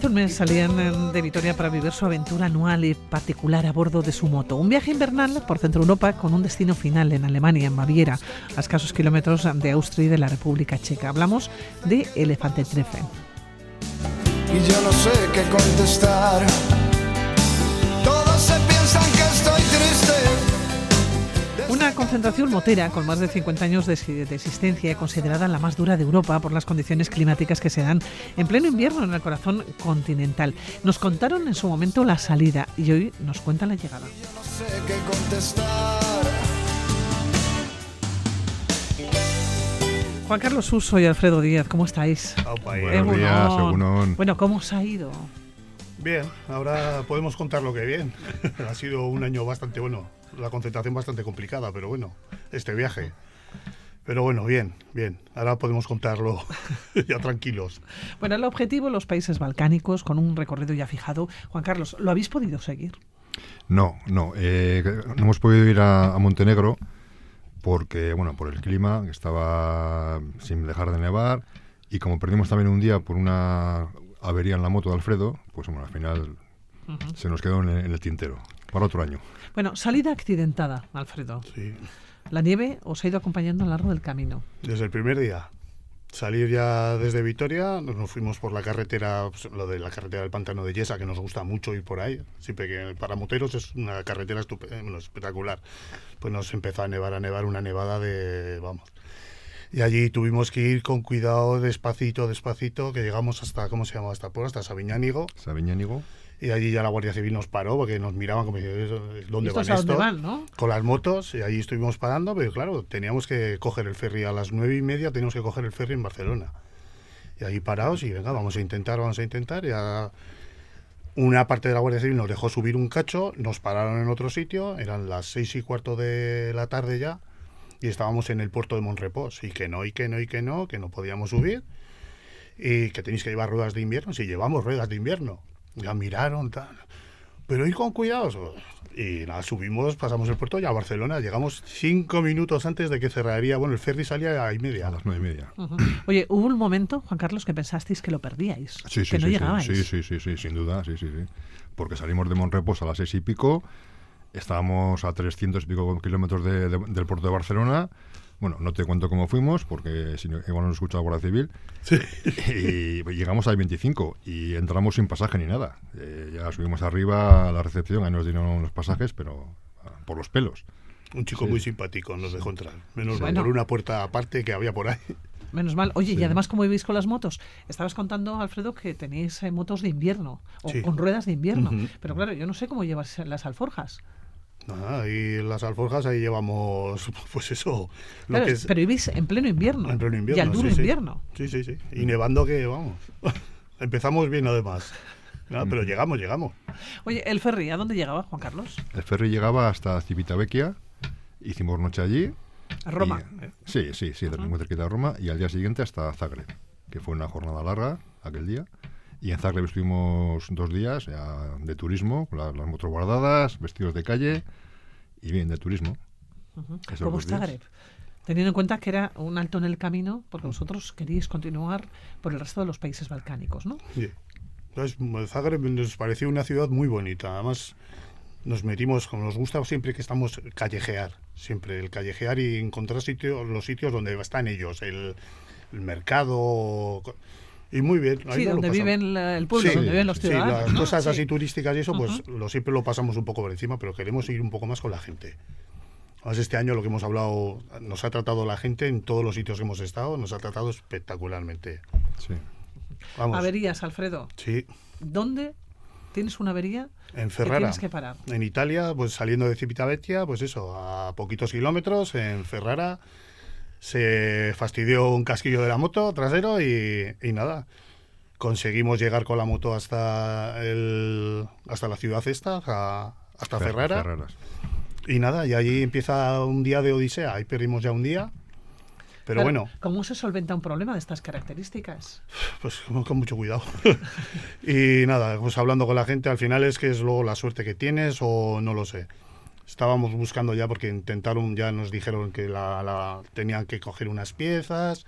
Hace un mes salían de Vitoria para vivir su aventura anual y particular a bordo de su moto. Un viaje invernal por Centro Europa con un destino final en Alemania, en Baviera, a escasos kilómetros de Austria y de la República Checa. Hablamos de Elefante Treffen. y yo no sé qué contestar. Una concentración motera con más de 50 años de, exi- de existencia, considerada la más dura de Europa por las condiciones climáticas que se dan en pleno invierno en el corazón continental. Nos contaron en su momento la salida y hoy nos cuentan la llegada. Yo no sé qué contestar. Juan Carlos Suso y Alfredo Díaz, ¿cómo estáis? Buenos días. Bueno, ¿cómo os ha ido? Bien, ahora podemos contar lo que bien. ha sido un año bastante bueno, la concentración bastante complicada, pero bueno, este viaje. Pero bueno, bien, bien. Ahora podemos contarlo ya tranquilos. Bueno, el objetivo, los países balcánicos, con un recorrido ya fijado. Juan Carlos, ¿lo habéis podido seguir? No, no. eh, no hemos podido ir a, a Montenegro porque, bueno, por el clima, que estaba sin dejar de nevar. Y como perdimos también un día por una avería en la moto de Alfredo, pues bueno, al final se nos quedó en el, en el tintero. Para otro año. Bueno, salida accidentada, Alfredo. Sí, La nieve os ha ido acompañando a lo largo del camino. desde el primer día. Salir ya desde Vitoria, nos fuimos por la carretera, pues, lo de la carretera del pantano de Yesa, que nos gusta mucho ir por ahí. Siempre que para moteros es una carretera eh, bueno, espectacular. Pues nos empezó a nevar, a nevar una nevada de, vamos. Y allí tuvimos que ir con cuidado, despacito, despacito, que llegamos hasta, ¿cómo se llama? Hasta por hasta Sabiñánigo. Sabiñánigo. Y allí ya la Guardia Civil nos paró porque nos miraban como diciendo, ¿dónde ¿Estos van estos? van, no? Con las motos, y allí estuvimos parando, pero claro, teníamos que coger el ferry a las nueve y media, teníamos que coger el ferry en Barcelona. Y ahí parados, y venga, vamos a intentar, vamos a intentar. Ya una parte de la Guardia Civil nos dejó subir un cacho, nos pararon en otro sitio, eran las seis y cuarto de la tarde ya, y estábamos en el puerto de Monrepos, y que no, y que no, y que no, que no podíamos subir, y que tenéis que llevar ruedas de invierno, si llevamos ruedas de invierno. Ya miraron, tal. Pero ir con cuidado. Y nada, subimos, pasamos el puerto ya a Barcelona. Llegamos cinco minutos antes de que cerraría. Bueno, el ferry salía a y media. A las nueve y media. Ujú. Oye, hubo un momento, Juan Carlos, que pensasteis que lo perdíais, Sí, sí, que no sí, llegabais. sí, sí, sí, sí, sin duda, sí, sí, sí. Porque salimos de Monrepos a las seis y pico, estábamos a 300 y pico kilómetros de- de- del puerto de Barcelona. Bueno, no te cuento cómo fuimos, porque si no, igual no nos escucha la Guardia Civil. Y llegamos a 25 y entramos sin pasaje ni nada. Eh, ya subimos arriba a la recepción, ahí nos dieron los pasajes, pero ah, por los pelos. Un chico muy simpático nos dejó entrar. Menos mal, Bueno. por una puerta aparte que había por ahí. Menos mal. Oye, y además, ¿cómo vivís con las motos? Estabas contando, Alfredo, que tenéis eh, motos de invierno, o Sí. con ruedas de invierno. Pero claro, yo no sé cómo llevas las alforjas. Nada, y las alforjas ahí llevamos, pues eso. Lo Claro, que es, Pero vivís en pleno invierno. en pleno invierno. Y al duro sí, invierno. Sí, sí, sí. Y nevando que, vamos. Empezamos bien además. Pero llegamos, llegamos. Oye, ¿el ferry a dónde llegaba, Juan Carlos? El ferry llegaba hasta Civitavecchia, hicimos noche allí. A Roma. y- sí, sí, sí, muy cerquita de Roma. Y al día siguiente hasta Zagreb, que fue una jornada larga aquel día. Y en Zagreb estuvimos dos días ya, de turismo, con la- las motos guardadas, vestidos de calle y bien, de turismo. Esos ¿Cómo dos está días. Zagreb? Teniendo en cuenta que era un alto en el camino, porque vosotros queríais continuar por el resto de los países balcánicos, ¿no? Sí. Entonces, Zagreb nos pareció una ciudad muy bonita. Además, nos metimos, como nos gusta siempre que estamos, callejear. Siempre el callejear y encontrar sitios, los sitios donde están ellos, el, el mercado. Y muy bien. ahí Sí, lo donde viven la- el pueblo, Sí, donde viven los sí, ciudadanos. las ¿no? cosas Sí. así turísticas y eso, pues lo siempre lo pasamos un poco por encima, pero queremos ir un poco más con la gente. Además, este año lo que hemos hablado, nos ha tratado la gente en todos los sitios que hemos estado, nos ha tratado espectacularmente. Sí. Vamos. Averías, Alfredo. Sí, ¿Dónde tienes una avería en que Ferrara. tienes que parar? En Italia, pues saliendo de Civitavecchia, pues eso, a poquitos kilómetros, en Ferrara, se fastidió un casquillo de la moto trasero y, y nada. Conseguimos llegar con la moto hasta el, hasta la ciudad esta, a- hasta Fer- Ferrara. Ferraras. Y nada, y allí empieza un día de odisea. Ahí perdimos ya un día. Pero bueno, ¿Cómo se solventa un problema de estas características? pues con con mucho cuidado. y nada, pues hablando con la gente, al final es que es luego la suerte que tienes o no lo sé. Estábamos buscando ya porque intentaron, ya nos dijeron que la, la- tenían que coger unas piezas.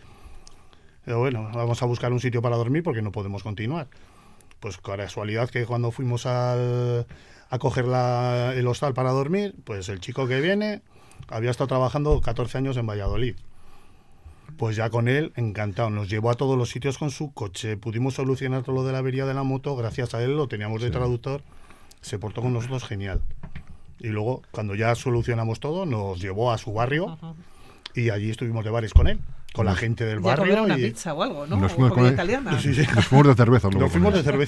Pero bueno, vamos a buscar un sitio para dormir porque no podemos continuar. Pues casualidad que cuando fuimos al, a coger la- el hostal para dormir, pues el chico que viene había estado trabajando 14 años en Valladolid. Pues ya con él, encantado. Nos llevó a todos los sitios con su coche. Pudimos solucionar todo lo de la avería de la moto. Gracias a él lo teníamos de Sí. traductor. Se portó con nosotros genial. Y luego, cuando ya solucionamos todo, nos llevó a su barrio Ajá. y allí estuvimos de bares con él, con la gente del Y a comer barrio. una y- pizza o algo, ¿no? Nos fuimos con- italiana. Sí, sí. Nos fuimos de cerveza luego. Nos fuimos de.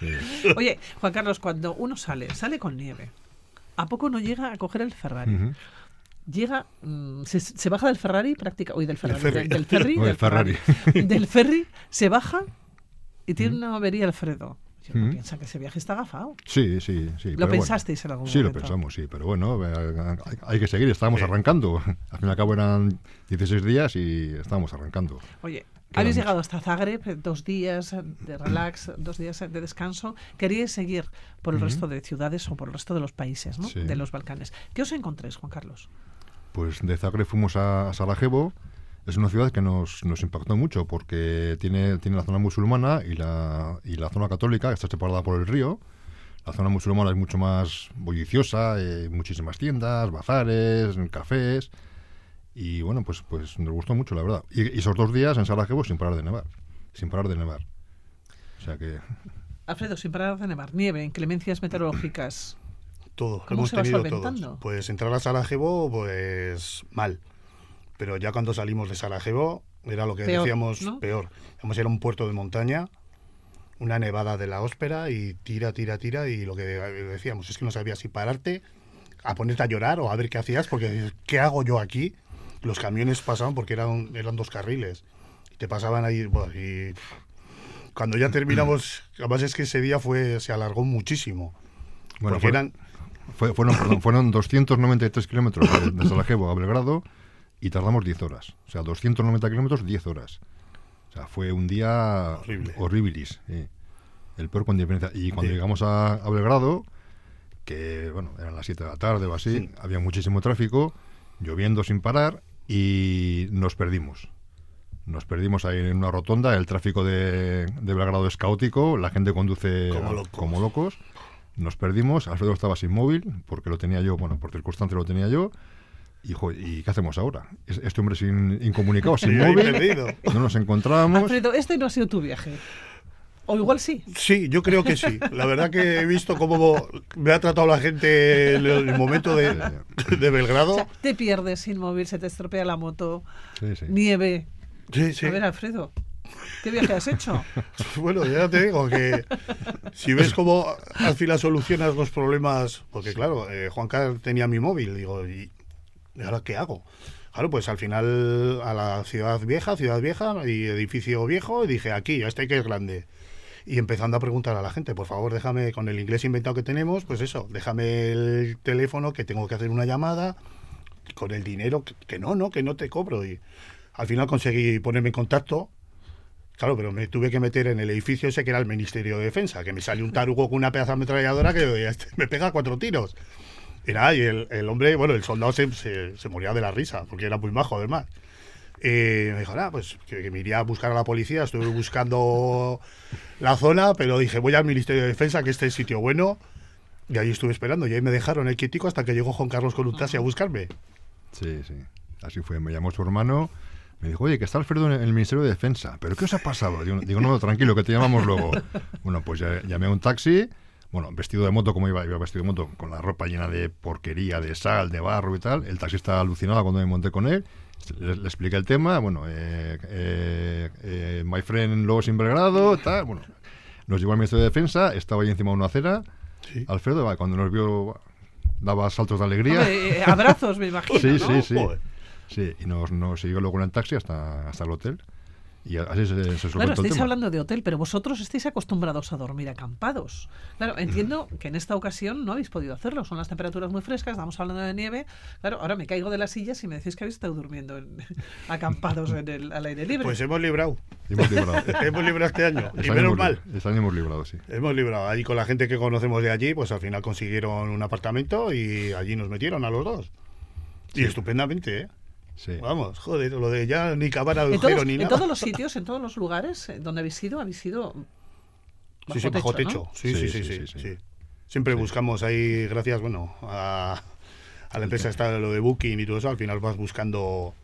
Sí. Oye, Juan Carlos, cuando uno sale, sale con nieve. ¿A poco no llega a coger el Ferrari? Llega, mm, se, se baja del Ferrari, práctica, uy, del Ferrari, ferry. del, del ferry, del ferry, se baja y tiene una avería Alfredo. Yo no Ujú. piensa que ese viaje está agafado. Sí, sí, sí. ¿Lo bueno. pensasteis en algún Sí, lo momento? pensamos, sí, pero bueno, eh, hay, hay que seguir, estábamos Sí. arrancando. Al fin y al cabo eran 16 días y estábamos arrancando. Oye, habéis llegado hasta Zagreb, dos días de relax, dos días de descanso. Queríais seguir por el resto de ciudades o por el resto de los países ¿no? Sí. de los Balcanes. ¿Qué os encontréis, Juan Carlos? Pues de Zagreb fuimos a, a Sarajevo. Es una ciudad que nos, nos impactó mucho porque tiene, tiene la zona musulmana y la, y la zona católica, que está separada por el río. La zona musulmana es mucho más bulliciosa, eh, muchísimas tiendas, bazares, cafés. Y bueno, pues, pues nos gustó mucho, la verdad. Y, y esos dos días en Sarajevo sin parar de nevar. Sin parar de nevar. O sea que Alfredo, sin parar de nevar, nieve, inclemencias meteorológicas. Todo, ¿Cómo hemos se va tenido solventando? todos. Pues entrar a Sarajevo, pues mal. Pero ya cuando salimos de Sarajevo, era lo que Peor, decíamos ¿no? peor. Vamos era un puerto de montaña, una nevada de la óspera y tira, tira, tira. Y lo que decíamos es que no sabías si pararte, a ponerte a llorar o a ver qué hacías, porque ¿qué hago yo aquí? Los camiones pasaban porque eran, eran dos carriles. Y te pasaban ahí. bueno, y cuando ya terminamos, además es que ese día fue se alargó muchísimo. Bueno, porque fue- eran Fue- fueron, perdón, fueron 293 kilómetros de Sarajevo a Belgrado y tardamos 10 horas. O sea, 290 kilómetros, 10 horas. O sea, fue un día Horrible. horribilis. sí. El peor con diferencia. Y cuando Sí. llegamos a, a Belgrado, que bueno, eran las 7 de la tarde o así, Sí. había muchísimo tráfico, lloviendo sin parar y nos perdimos. Nos perdimos ahí en una rotonda, el tráfico de, de Belgrado es caótico, la gente conduce Como locos. como locos. Nos perdimos, Alfredo estaba sin móvil, porque lo tenía yo, bueno, por circunstancias lo tenía yo. Y, jo, ¿y qué hacemos ahora? Es- Este hombre sin incomunicado, sin móvil, no nos encontrábamos. Alfredo, este no ha sido tu viaje. O igual sí. Sí, yo creo que sí. La verdad que he visto cómo me ha tratado la gente en el momento de, de O Belgrado. sea, te pierdes sin móvil, se te estropea la moto, Sí, sí. nieve. Sí, sí. A ver, Alfredo, ¿qué viaje has hecho? Bueno, ya te digo que si ves cómo al final solucionas los problemas, porque claro, eh, Juan Carlos tenía mi móvil, digo, ¿y ahora qué hago? Claro, pues al final a la ciudad vieja, ciudad vieja y edificio viejo, y dije, aquí, este que es grande. Y empezando a preguntar a la gente, por favor, déjame, con el inglés inventado que tenemos, pues eso, déjame el teléfono que tengo que hacer una llamada, con el dinero, que, no, no, que no te cobro. Y al final conseguí ponerme en contacto Claro, pero me tuve que meter en el edificio ese que era el Ministerio de Defensa, que me salió un tarugo con una pedazo ametralladora que este me pega cuatro tiros. Y nada, y el, el hombre, bueno, el soldado se, se, se moría de la risa, porque era muy majo además. Y me dijo, nada, pues que, que me iría a buscar a la policía, estuve buscando la zona, pero dije, voy al Ministerio de Defensa, que este es sitio bueno. Y ahí estuve esperando, y ahí me dejaron el quietico hasta que llegó Juan Carlos taxi a buscarme. Sí, sí. Así fue. Me llamó su hermano. Me dijo, oye, que está Alfredo en el Ministerio de Defensa. ¿Pero qué os ha pasado? Digo, no, tranquilo, que te llamamos luego. Bueno, pues ya- llamé a un taxi. Bueno, vestido de moto, como iba, iba vestido de moto, con la ropa llena de porquería, de sal, de barro y tal. El taxista alucinado cuando me monté con él. Le, le expliqué el tema. Bueno, eh, eh, eh, my friend luego sin Belgrado, tal. Bueno, nos llevó al Ministerio de Defensa. Estaba ahí encima de una acera. Sí. Alfredo, cuando nos vio, daba saltos de alegría. Hombre, eh, abrazos, me imagino. Sí, ¿no? sí, sí. Joder. Sí, y nos, nos siguió luego en el taxi hasta, hasta el hotel. Y así se, se Claro, estáis tema. hablando de hotel, pero vosotros estáis acostumbrados a dormir acampados. Claro, entiendo que en esta ocasión no habéis podido hacerlo. Son las temperaturas muy frescas, estamos hablando de nieve. Claro, ahora me caigo de las sillas y me decís que habéis estado durmiendo en- acampados en el, al aire libre. Pues hemos librado. Hemos librado. hemos librado este año. Este Y menos hemos mal. Este año hemos librado, sí. Hemos librado. Ahí con la gente que conocemos de allí, pues al final consiguieron un apartamento y allí nos metieron a los dos. Y estupendamente, ¿eh? Sí. Vamos, joder, lo de ya ni cavar en, agujero todos, ni en nada. todos los sitios, en todos los lugares eh, donde habéis ido, habéis ido sí, sí, bajo techo. Sí sí sí, sí, sí. Siempre buscamos ahí, gracias, bueno, a, a la empresa está lo de Booking y todo eso, al final vas buscando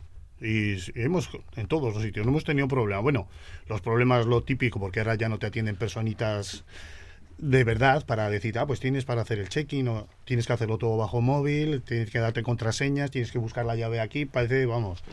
y hemos en todos los sitios no hemos tenido problema. Bueno, los problemas lo típico porque ahora ya no te atienden personitas de verdad para decir, ah, pues tienes para hacer el check-in o tienes que hacerlo todo bajo móvil, tienes que darte contraseñas, tienes que buscar la llave aquí, parece, vamos,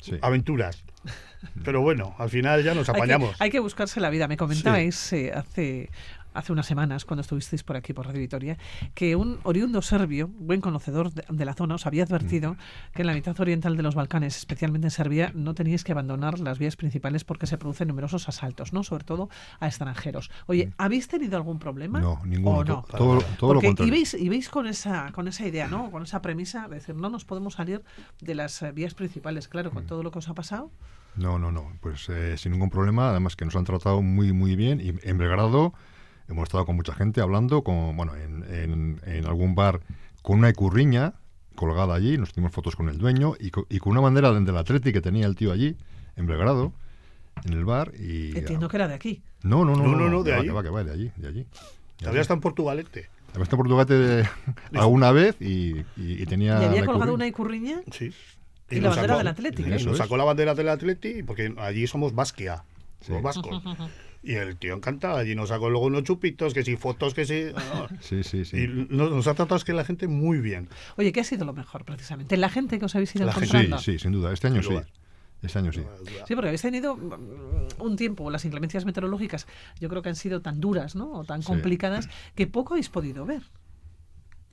Sí. aventuras. Pero bueno, al final ya nos Hay que, apañamos. hay que buscarse la vida. Me comentabais eh, hace, hace unas semanas, cuando estuvisteis por aquí, por Radio Vitoria, que un oriundo serbio, buen conocedor de, de la zona, os había advertido que en la mitad oriental de los Balcanes, especialmente en Serbia, no teníais que abandonar las vías principales porque se producen numerosos asaltos, ¿no? sobre todo a extranjeros. Oye, ¿habéis tenido algún problema? No, ninguno. ¿O no? to- Todo, todo lo contrario. ibais, ibais con esa con esa idea, ¿no? Con esa premisa de decir, no nos podemos salir de las eh, vías principales, claro, Mm. con todo lo que os ha pasado. No, no, no. Pues eh, sin ningún problema. Además que nos han tratado muy, muy bien. Y en Belgrado hemos estado con mucha gente hablando, con, bueno, en, en- en algún bar con una ecurriña colgada allí. Nos hicimos fotos con el dueño y, co- y con una bandera del Atleti que tenía el tío allí, en Belgrado, en el bar. Y, Entiendo que era de aquí. No, no, no. No, no, no, de va, allí. que va, que va, de allí, de allí. De Todavía allí. está en Portugalete. Había estado en Portugal alguna vez y, y- y tenía. y había la colgado ecurriña. una icurriña. Sí. Y la nos bandera del Atleti, y. Nos sacó la bandera del Atleti porque allí somos Basquia, Sí. los vascos. Y el tío encantado, allí nos sacó luego unos chupitos, que si fotos, que si... Sí, sí, sí. Y nos, nos ha tratado es que la gente muy bien. Oye, ¿qué ha sido lo mejor precisamente? La gente que os habéis ido La gente. Sí, encontrando. sí, sin duda. Este año sí. Este año sí. Sí, porque habéis tenido mm, un tiempo, las inclemencias meteorológicas, yo creo que han sido tan duras, ¿no? O tan Sí. complicadas, que poco habéis podido ver.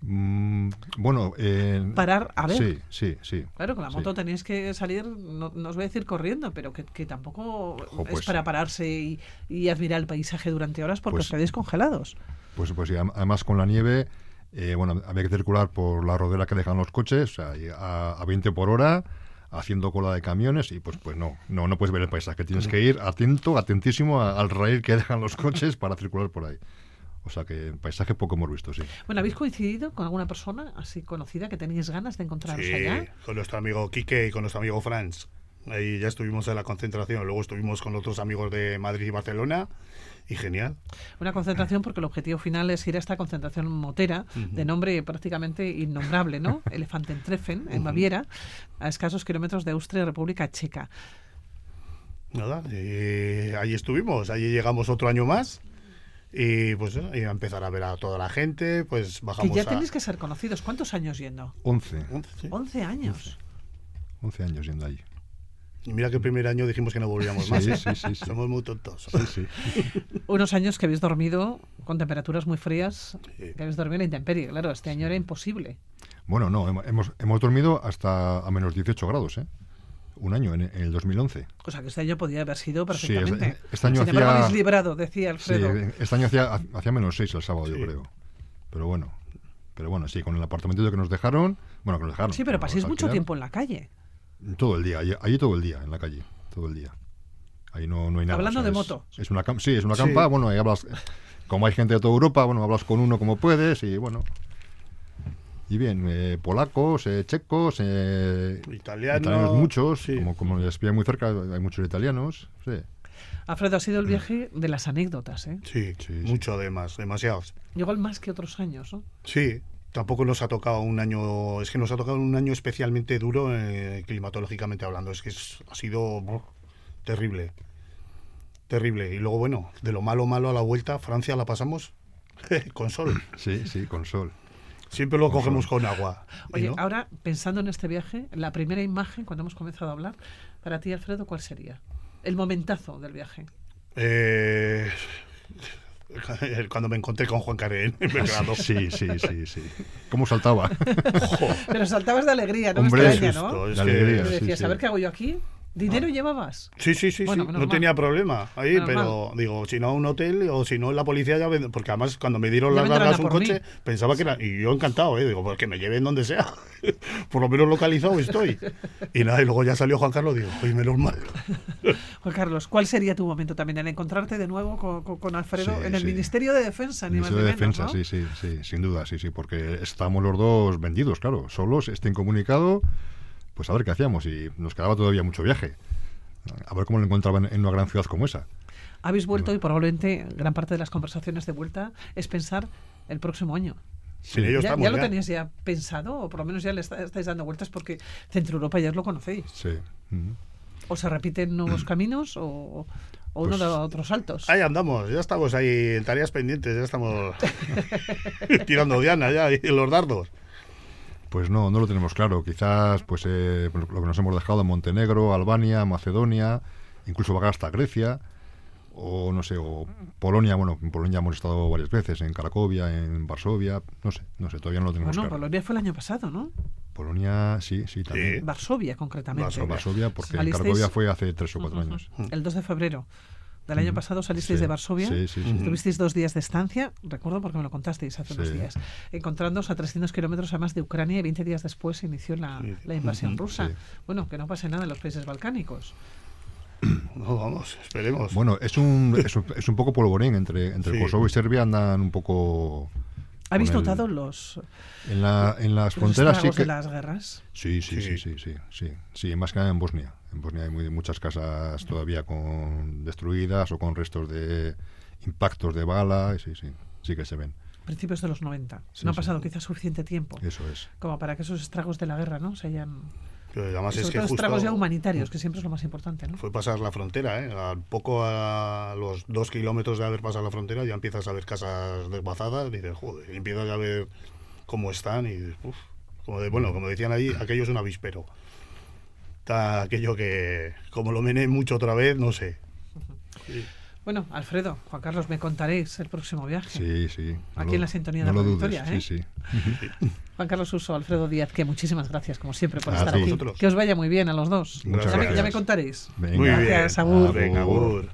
Mm, bueno, eh, Parar a ver. Sí, sí, sí. Claro, con la Sí. moto tenéis que salir, no, no os voy a decir corriendo, pero que, que tampoco es pues- para pararse y, y admirar el paisaje durante horas porque Pues- os quedáis congelados. Pues, pues sí, am- además con la nieve, eh, bueno, había que circular por la rodera que dejan los coches, o sea, y a, a 20 por hora, haciendo cola de camiones, y pues, pues no, no, no puedes ver el paisaje. Tienes que ir atento, atentísimo a- al raíl que dejan los coches para circular por ahí. O sea que el paisaje poco hemos visto, sí. Bueno, ¿habéis coincidido con alguna persona así conocida que tenéis ganas de encontraros Sí, allá? con nuestro amigo Quique y con nuestro amigo Franz. Ahí ya estuvimos en la concentración, luego estuvimos con otros amigos de Madrid y Barcelona y genial. Una concentración porque el objetivo final es ir a esta concentración motera de nombre prácticamente innombrable, ¿no? Elefantentreffen, en Baviera, a escasos kilómetros de Austria y República Checa. Nada, y ahí estuvimos, allí llegamos otro año más y pues y a empezar a ver a toda la gente, pues Que bajamos ya a... tenéis que ser conocidos. ¿Cuántos años yendo? 11, Sí. 11 años. 11 años yendo allí. Y mira que el primer año dijimos que no volvíamos Sí, más. sí, sí, sí. Somos muy tontos. Sí, sí. Unos años que habéis dormido con temperaturas muy frías, Sí. que habéis dormido en la intemperie. Claro, este año era imposible. Bueno, no, hemos- hemos, hemos dormido hasta a menos 18 grados, ¿eh? Un año, en, en el 2011. O sea, que este año podía haber sido Sí, perfectamente. este- este año Sin embargo, hacía- librado, decía Sí, Alfredo. este año hacía, hacía menos 6 el sábado, yo Sí. creo. Pero bueno, pero bueno, sí, con el apartamento que nos dejaron, bueno, que nos dejaron. Sí, pero paséis mucho tiempo en la calle. Todo el día, allí, allí todo el día, en la calle, todo el día. Ahí no, no hay nada. Hablando o sea, de es- moto. Es una, cam- sí, es una Sí. campa, bueno, ahí hablas, como hay gente de toda Europa, bueno, hablas con uno como puedes y bueno. Y bien, eh, polacos, eh, checos, eh, Italianos, muchos, sí. como, como les pilla muy cerca, hay muchos italianos, sí. Alfredo, ha sido el viaje de las anécdotas, ¿eh? Sí, Sí, sí. mucho además, demasiados. Igual más que otros años, ¿no? Sí, tampoco nos ha tocado un año, es que nos ha tocado un año especialmente duro eh, climatológicamente hablando, es que es- ha sido brr, terrible, terrible. Y luego, bueno, de lo malo malo a la vuelta, Francia la pasamos con sol. Sí, sí, con sol. Siempre lo cogemos con agua. ¿y Oye, no? ahora, pensando en este viaje, la primera imagen, cuando hemos comenzado a hablar, para ti, Alfredo, ¿cuál sería? El momentazo del viaje. Eh, cuando me encontré con Juan Carén en Belgrado. Sí, sí, sí, sí. ¿Cómo saltaba? Pero saltabas de alegría, no Hombre, me extraña, ¿no? es que- alegría. Sí, decías, sí. a ver qué hago yo aquí. ¿Dinero llevabas? Sí, sí, sí, Bueno, sí. no mal. tenía problema ahí, Menos pero digo, si no un hotel o si no la policía ya porque además cuando me dieron Ya las largas un coche, mí. pensaba que era y yo encantado, eh, digo, pues que me lleven donde sea. por lo menos localizado estoy. Y nada, y luego ya salió Juan Carlos, digo, pues menos mal. Juan Carlos, ¿cuál sería tu momento también? El encontrarte de nuevo con, con- con Alfredo Sí, en el sí. Ministerio de Defensa, ni más Ministerio ni de menos, Defensa, ¿no? sí, sí, sí, sin duda, sí, sí, porque estamos los dos vendidos, claro, solos, este incomunicado, pues a ver qué hacíamos y nos quedaba todavía mucho viaje. A ver cómo lo encontraban en una gran ciudad como esa. Habéis vuelto y probablemente gran parte de las conversaciones de vuelta es pensar el próximo año. Sí, ¿Ya, estamos ya lo ya. tenéis ya pensado o por lo menos ya le está- estáis dando vueltas porque Centro Europa ya os lo conocéis? Sí. ¿O se repiten nuevos caminos o, o uno Pues- da otros saltos? Ahí andamos, ya estamos ahí en tareas pendientes, ya estamos tirando diana ya y los dardos. Pues no, no lo tenemos claro. Quizás pues eh, lo que nos hemos dejado en Montenegro, Albania, Macedonia, incluso bajar hasta Grecia, o no sé, o Polonia. Bueno, en Polonia hemos estado varias veces, en Cracovia, en Varsovia, no sé, no sé, todavía no lo tenemos Bueno, claro. Polonia fue el año pasado, ¿no? Polonia, sí, sí, también. Varsovia, concretamente. Varsovia. Varsovia, porque Cracovia fue hace tres o cuatro años. El 2 de febrero del año pasado salisteis Sí, de Varsovia. Sí, sí, sí. Estuvisteis dos días de estancia, recuerdo porque me lo contasteis hace unos días, encontrándoos a 300 kilómetros además de Ucrania y 20 días después se inició la, Sí. la invasión rusa. sí. Bueno, que no pase nada en los países balcánicos. No, vamos, esperemos. Bueno, es un, es un, es un poco polvorín. Entre, entre Sí. Kosovo y Serbia andan un poco... ¿Habéis el- notado los, En, la, en las los fronteras sí que... de las guerras? Sí, sí, Sí. sí, sí, sí, sí, sí, más que nada en Bosnia. En Bosnia hay muy- muchas casas todavía con destruidas o con restos de impactos de bala, sí, sí, sí que se ven. Principios de los 90. Sí, no ha pasado quizás suficiente tiempo Eso es. como para que esos estragos de la guerra no se hayan... Además es que todo justo estragos ya humanitarios, que siempre es lo más importante, ¿no? fue pasar la frontera, ¿eh? Al poco a los dos kilómetros de haber pasado la frontera ya empiezas a ver casas desguazadas y dices, joder, y empiezas a ver cómo están y dices, como de, bueno, como decían allí, aquello es un avispero. Está aquello que, como lo mené mucho otra vez, no sé. Bueno, Alfredo, Juan Carlos, me contaréis el próximo viaje. Sí, sí. no Aquí lo- en la sintonía no de lo Radio dudes, Victoria, ¿eh? Sí, sí. Juan Carlos Uso, Alfredo Díaz, que muchísimas gracias, como siempre, por estar aquí. Vosotros. Que os vaya muy bien a los dos. Muchas ya, me, ya gracias. me contaréis. Venga. Muy bien. Gracias, Agur. Agur.